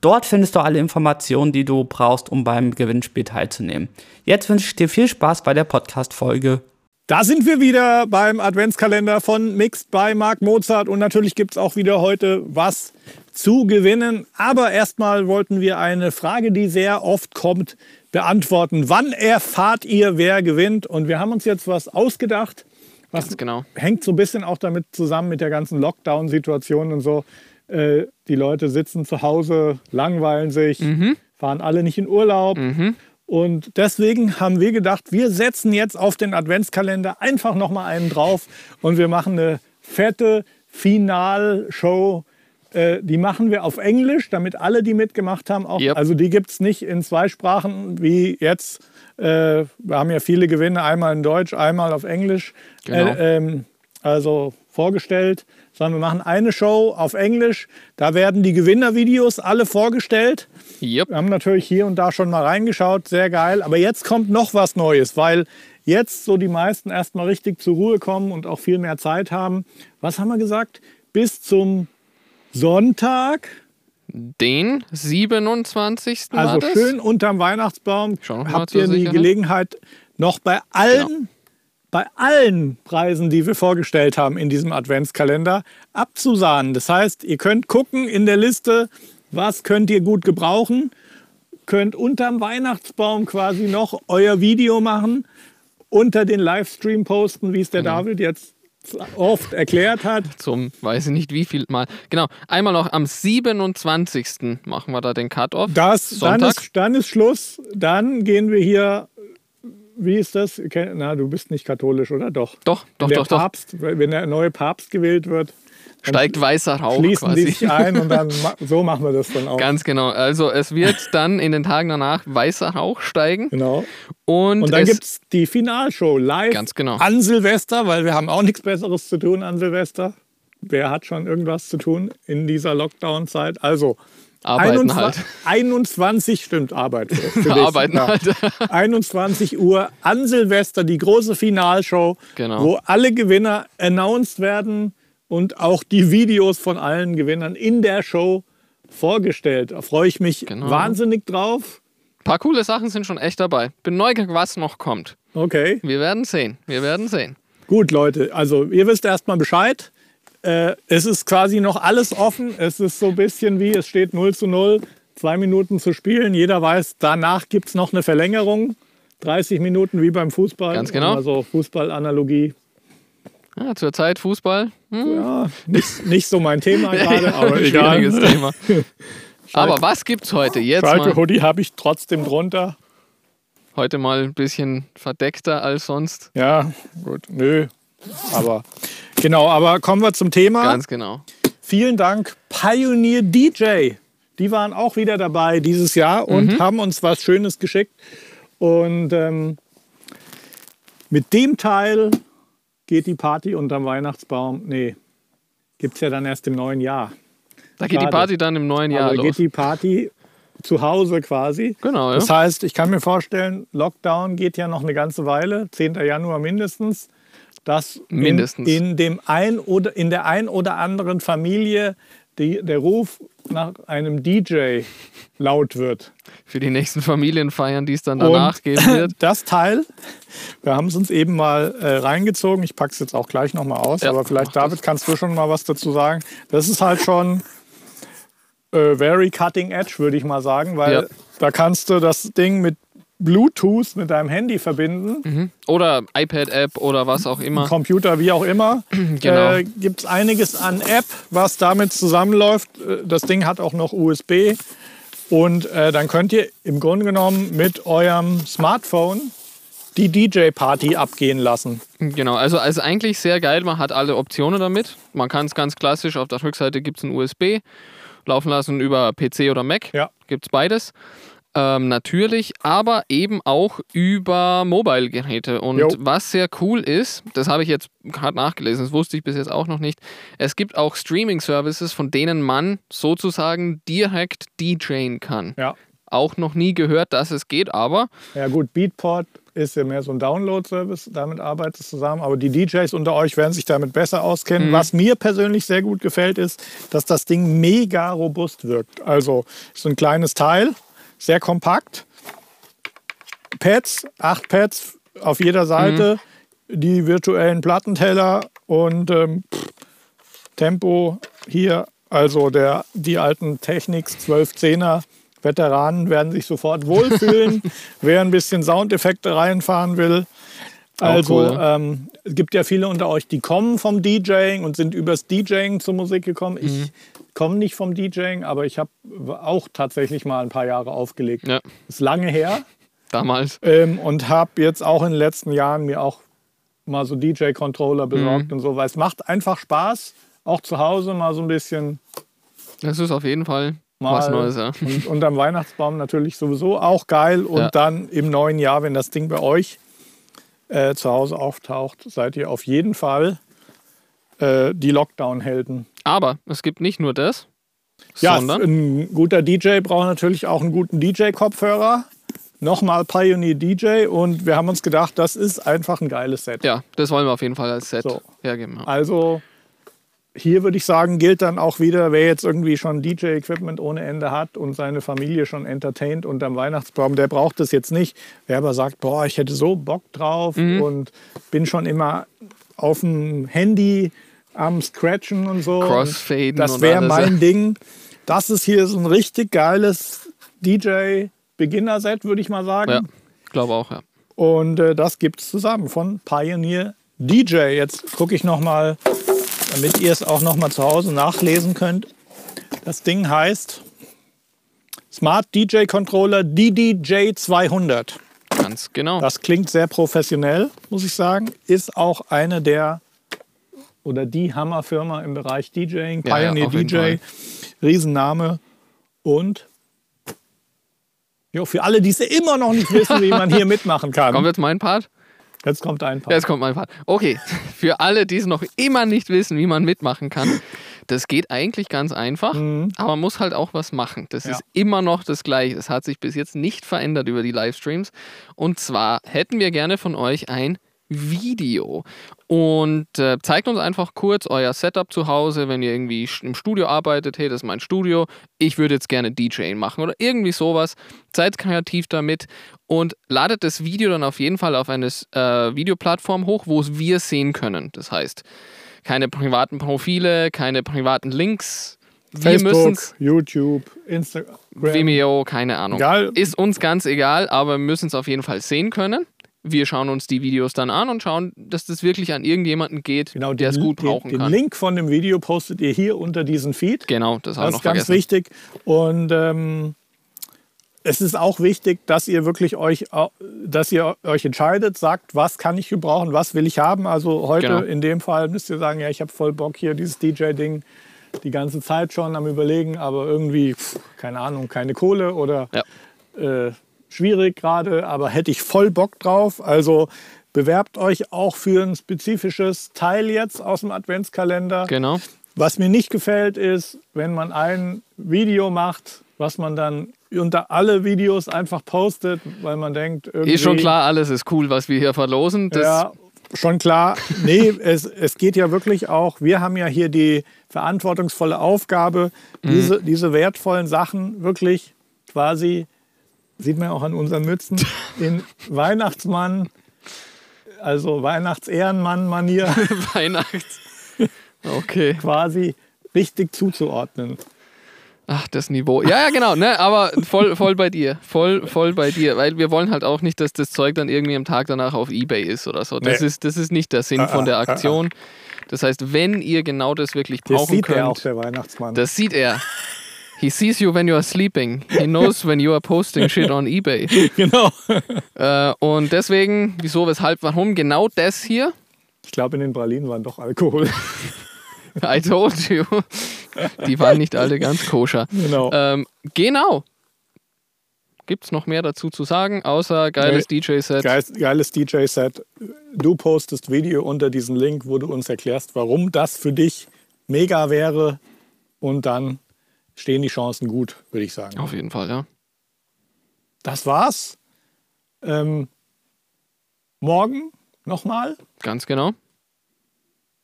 Dort findest du alle Informationen, die du brauchst, um beim Gewinnspiel teilzunehmen. Jetzt wünsche ich dir viel Spaß bei der Podcast-Folge. Da sind wir wieder beim Adventskalender von Mixed by Mark Mozart und natürlich gibt es auch wieder heute was zu gewinnen. Aber erstmal wollten wir eine Frage, die sehr oft kommt, beantworten. Wann erfahrt ihr, wer gewinnt? Und wir haben uns jetzt was ausgedacht. Was genau. hängt so ein bisschen auch damit zusammen mit der ganzen Lockdown-Situation und so. Äh, die Leute sitzen zu Hause, langweilen sich, Mhm. fahren alle nicht in Urlaub. Und deswegen haben wir gedacht, wir setzen jetzt auf den Adventskalender einfach noch mal einen drauf und wir machen eine fette Finalshow. Äh, die machen wir auf Englisch, damit alle, die mitgemacht haben, auch. Yep. Also die gibt es nicht in zwei Sprachen wie jetzt. Äh, wir haben ja viele Gewinne, einmal in Deutsch, einmal auf Englisch. Genau. Äh, ähm, also vorgestellt, sondern wir machen eine Show auf Englisch. Da werden die Gewinnervideos alle vorgestellt. Yep. Wir haben natürlich hier und da schon mal reingeschaut, sehr geil. Aber jetzt kommt noch was Neues, weil jetzt so die meisten erstmal richtig zur Ruhe kommen und auch viel mehr Zeit haben. Was haben wir gesagt? Bis zum Sonntag, Den 27. also schön unterm Weihnachtsbaum, habt ihr die. Gelegenheit, noch bei allen, Genau. Bei allen Preisen, die wir vorgestellt haben in diesem Adventskalender, abzusahnen. Das heißt, ihr könnt gucken in der Liste, was könnt ihr gut gebrauchen, könnt unterm Weihnachtsbaum quasi noch euer Video machen, unter den Livestream posten, wie es der Genau. David jetzt oft erklärt hat. Zum, weiß ich nicht wie viel Mal. Genau, einmal noch am 27. machen wir da den Cut-Off. Das, dann, ist, dann ist Schluss. Dann gehen wir hier. Wie ist das? Na, du bist nicht katholisch, oder? Doch. Doch, doch, wenn der doch, doch. Papst, Wenn der neue Papst gewählt wird, Steigt weißer Rauch schließen die quasi. sich ein und dann so machen wir das dann auch. Ganz genau. Also es wird dann in den Tagen danach weißer Rauch steigen. genau. Und, Und dann gibt es die Finalshow live Ganz genau. an Silvester, weil wir haben auch nichts Besseres zu tun an Silvester. Wer hat schon irgendwas zu tun in dieser Lockdown-Zeit? Also Arbeiten 21, halt. 21 stimmt Arbeit. Arbeiten Ja. halt. 21 Uhr an Silvester die große Finalshow, Genau. wo alle Gewinner announced werden und auch die Videos von allen Gewinnern in der Show vorgestellt. Da freue ich mich Genau. wahnsinnig drauf. Ein paar coole Sachen sind schon echt dabei. Bin neugierig, was noch kommt. Okay. Wir werden sehen. Wir werden sehen. Gut, Leute, also ihr wisst erstmal Bescheid. Äh, es ist quasi noch alles offen. Es ist so ein bisschen wie, es steht 0 zu 0, zwei Minuten zu spielen. Jeder weiß, danach gibt es noch eine Verlängerung. 30 Minuten wie beim Fußball. Ganz genau. Also Fußballanalogie. Ja, zurzeit Fußball. Hm, Ja, nicht, nicht so mein Thema gerade, aber egal. Thema. Aber was gibt's heute? Jetzt Schalke Hoodie habe ich trotzdem drunter. heute mal ein bisschen verdeckter als sonst. Ja, gut, nö. Aber genau, aber kommen wir zum Thema. Ganz genau. Vielen Dank, Pioneer DJ. Die waren auch wieder dabei dieses Jahr und Mhm. haben uns was Schönes geschickt. Und ähm, mit dem Teil geht die Party unterm Weihnachtsbaum. Nee, gibt es ja dann erst im neuen Jahr. Da geht die Schade. Party dann im neuen Jahr Aber los. geht die Party zu Hause quasi. Genau, ja. Das heißt, ich kann mir vorstellen, Lockdown geht ja noch eine ganze Weile, 10. Januar mindestens, dass in- Mindestens. In, dem ein oder, in der ein oder anderen Familie die, der Ruf nach einem DJ laut wird. Für die nächsten Familienfeiern, die es dann danach Und geben wird. Das Teil, wir haben es uns eben mal äh, reingezogen. Ich packe es jetzt auch gleich nochmal aus, Ja, aber vielleicht, mach das. David, kannst du schon mal was dazu sagen. Das ist halt schon äh, very cutting edge, würde ich mal sagen, weil Ja. da kannst du das Ding mit Bluetooth mit deinem Handy verbinden, Oder iPad-App oder was auch immer. Computer, wie auch immer. Genau. Äh, Gibt es einiges an App, was damit zusammenläuft. Äh, Das Ding hat auch noch USB. Und äh, dann könnt ihr im Grunde genommen mit eurem Smartphone die DJ-Party abgehen lassen. Genau, also, also eigentlich sehr geil. Man hat alle Optionen damit. Man kann es ganz klassisch, auf der Rückseite gibt es ein USB, laufen lassen über PC oder Mac. Ja. Gibt es beides. Ähm, natürlich, aber eben auch über Mobile-Geräte. Und Jo. was sehr cool ist, das habe ich jetzt gerade nachgelesen, das wusste ich bis jetzt auch noch nicht. Es gibt auch Streaming-Services, von denen man sozusagen direkt DJen kann. Ja. Auch noch nie gehört, dass es geht, aber Ja gut, Beatport ist ja mehr so ein Download-Service, damit arbeitet es zusammen. Aber die DJs unter euch werden sich damit besser auskennen. Was mir persönlich sehr gut gefällt, ist, dass das Ding mega robust wirkt. Also so ein kleines Teil, sehr kompakt. Pads, acht Pads auf jeder Seite, die virtuellen Plattenteller und ähm, Tempo hier. Also der, die alten Technics 1210er Veteranen werden sich sofort wohlfühlen. Wer ein bisschen Soundeffekte reinfahren will. Also cool. ähm, es gibt ja viele unter euch, die kommen vom DJing und sind übers DJing zur Musik gekommen. Ich komme nicht vom DJing, aber ich habe auch tatsächlich mal ein paar Jahre aufgelegt. ja, Ist lange her damals. ähm, und habe jetzt auch in den letzten Jahren mir auch mal so DJ-Controller Mhm. besorgt und so, weil es macht einfach Spaß, auch zu Hause mal so ein bisschen Das ist auf jeden Fall mal was Neues, ja. und unterm Weihnachtsbaum natürlich sowieso auch geil und Ja. dann im neuen Jahr, wenn das Ding bei euch äh, zu Hause auftaucht, seid ihr auf jeden Fall äh, die Lockdown-Helden. Aber es gibt nicht nur das, Ja, sondern ein guter DJ braucht natürlich auch einen guten DJ-Kopfhörer. Nochmal Pioneer DJ und wir haben uns gedacht, das ist einfach ein geiles Set. ja, das wollen wir auf jeden Fall als Set So. hergeben. Also hier würde ich sagen, gilt dann auch wieder, wer jetzt irgendwie schon DJ-Equipment ohne Ende hat und seine Familie schon entertaint unterm Weihnachtsbaum, der braucht das jetzt nicht. Wer aber sagt, boah, ich hätte so Bock drauf Mhm. und bin schon immer auf dem Handy am Scratchen und so. Crossfaden Das und wäre alles. mein Ding. Das ist hier so ein richtig geiles DJ-Beginner-Set, würde ich mal sagen. Ja, glaube auch, ja. Und äh, das gibt es zusammen von Pioneer DJ. Jetzt gucke ich noch mal, damit ihr es auch noch mal zu Hause nachlesen könnt. Das Ding heißt Smart DJ Controller DDJ 200. Ganz genau. Das klingt sehr professionell, muss ich sagen. Ist auch eine der oder die Hammerfirma im Bereich DJing. Ja, ja, Pioneer jeden DJ. Riesenname. Und jo, für alle, die es immer noch nicht wissen, wie man hier mitmachen kann. Kommt jetzt mein Part? Jetzt kommt ein paar. Jetzt kommt mein Part. Okay, für alle, die es noch immer nicht wissen, wie man mitmachen kann, das geht eigentlich ganz einfach, aber man muss halt auch was machen. Das Mhm. Ja. ist immer noch das Gleiche. Es hat sich bis jetzt nicht verändert über die Livestreams. Und zwar hätten wir gerne von euch ein Video. Und äh, zeigt uns einfach kurz euer Setup zu Hause, wenn ihr irgendwie im Studio arbeitet. Hey, das ist mein Studio. Ich würde jetzt gerne DJing machen oder irgendwie sowas. Seid kreativ damit und ladet das Video dann auf jeden Fall auf eine äh, Videoplattform hoch, wo es wir sehen können. Das heißt, keine privaten Profile, keine privaten Links. Wir müssen Facebook, YouTube, Instagram. Vimeo, keine Ahnung. Egal. Ist uns ganz egal, aber wir müssen es auf jeden Fall sehen können. Wir schauen uns die Videos dann an und schauen, dass das wirklich an irgendjemanden geht, Genau, der es den- gut den, brauchen den kann. Link von dem Video postet ihr hier unter diesen Feed. Genau, das Das noch ist ganz vergessen. wichtig. Und ähm, es ist auch wichtig, dass ihr wirklich euch, au- dass ihr euch entscheidet, sagt, was kann ich gebrauchen, was will ich haben. Also heute Genau. in dem Fall müsst ihr sagen, ja, ich habe voll Bock hier dieses DJ-Ding die ganze Zeit schon am überlegen, aber irgendwie, pff, keine Ahnung, keine Kohle oder Ja. äh, schwierig gerade, aber hätte ich voll Bock drauf. Also bewerbt euch auch für ein spezifisches Teil jetzt aus dem Adventskalender. Genau. Was mir nicht gefällt, ist, wenn man ein Video macht, was man dann unter alle Videos einfach postet, weil man denkt, irgendwie. Ist schon klar, alles ist cool, was wir hier verlosen. Das, Ja, schon klar. Nee, es, es geht ja wirklich auch, wir haben ja hier die verantwortungsvolle Aufgabe, Mhm. diese, diese wertvollen Sachen wirklich quasi, sieht man auch an unseren Mützen, in Weihnachtsmann, also Weihnachtsehrenmann-Manier Weihnachts. Okay. quasi richtig zuzuordnen. Ach, das Niveau. Ja, ja, genau, ne? Aber voll, voll bei dir. Voll, voll bei dir. Weil wir wollen halt auch nicht, dass das Zeug dann irgendwie am Tag danach auf Ebay ist oder so. Das, Nee. ist, das ist nicht der Sinn von der ah, ah, Aktion. Das heißt, wenn ihr genau das wirklich Das brauchen sieht könnt, ja auch der Weihnachtsmann. das sieht er. He sees you when you are sleeping. He knows when you are posting shit on Ebay. genau. Äh, und deswegen, wieso, weshalb, warum genau das hier? Ich glaube, in den Pralinen waren doch Alkohol. I told you. Die waren nicht alle ganz koscher. genau. Ähm, genau. Gibt es noch mehr dazu zu sagen, außer geiles DJ-Set? Geiles, geiles DJ-Set. Du postest Video unter diesen Link, wo du uns erklärst, warum das für dich mega wäre. Und dann stehen die Chancen gut, würde ich sagen. Auf jeden Fall, ja. Das war's. Ähm, morgen nochmal. Ganz genau.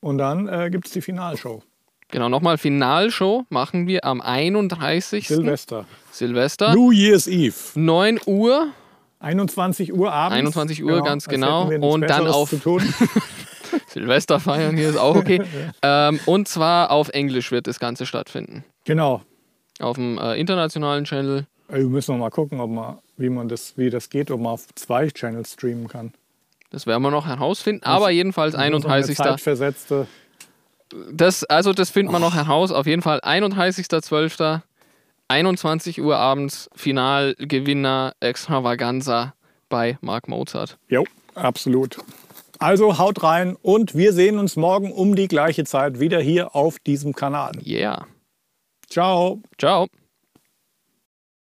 Und dann äh, gibt es die Finalshow. Genau, nochmal Finalshow machen wir am 31. Silvester. Silvester. New Year's Eve. 9 Uhr. 21 Uhr abends. 21 Uhr, ganz genau. wir nichts Und dann auf-. Silvester feiern hier ist auch okay. ähm, und zwar auf Englisch wird das Ganze stattfinden. genau. Auf dem äh, internationalen Channel. Wir müssen noch mal gucken, ob man, wie, man das, wie das geht, ob man auf zwei Channels streamen kann. Das werden wir noch herausfinden. Aber jedenfalls 31. So eine zeitversetzte. Das, also das finden wir noch heraus. Auf jeden Fall 31.12. 21 Uhr abends Finalgewinner Extravaganza bei Mark Mozart. Jo, absolut. Also haut rein und wir sehen uns morgen um die gleiche Zeit wieder hier auf diesem Kanal. Yeah. Ciao. Ciao.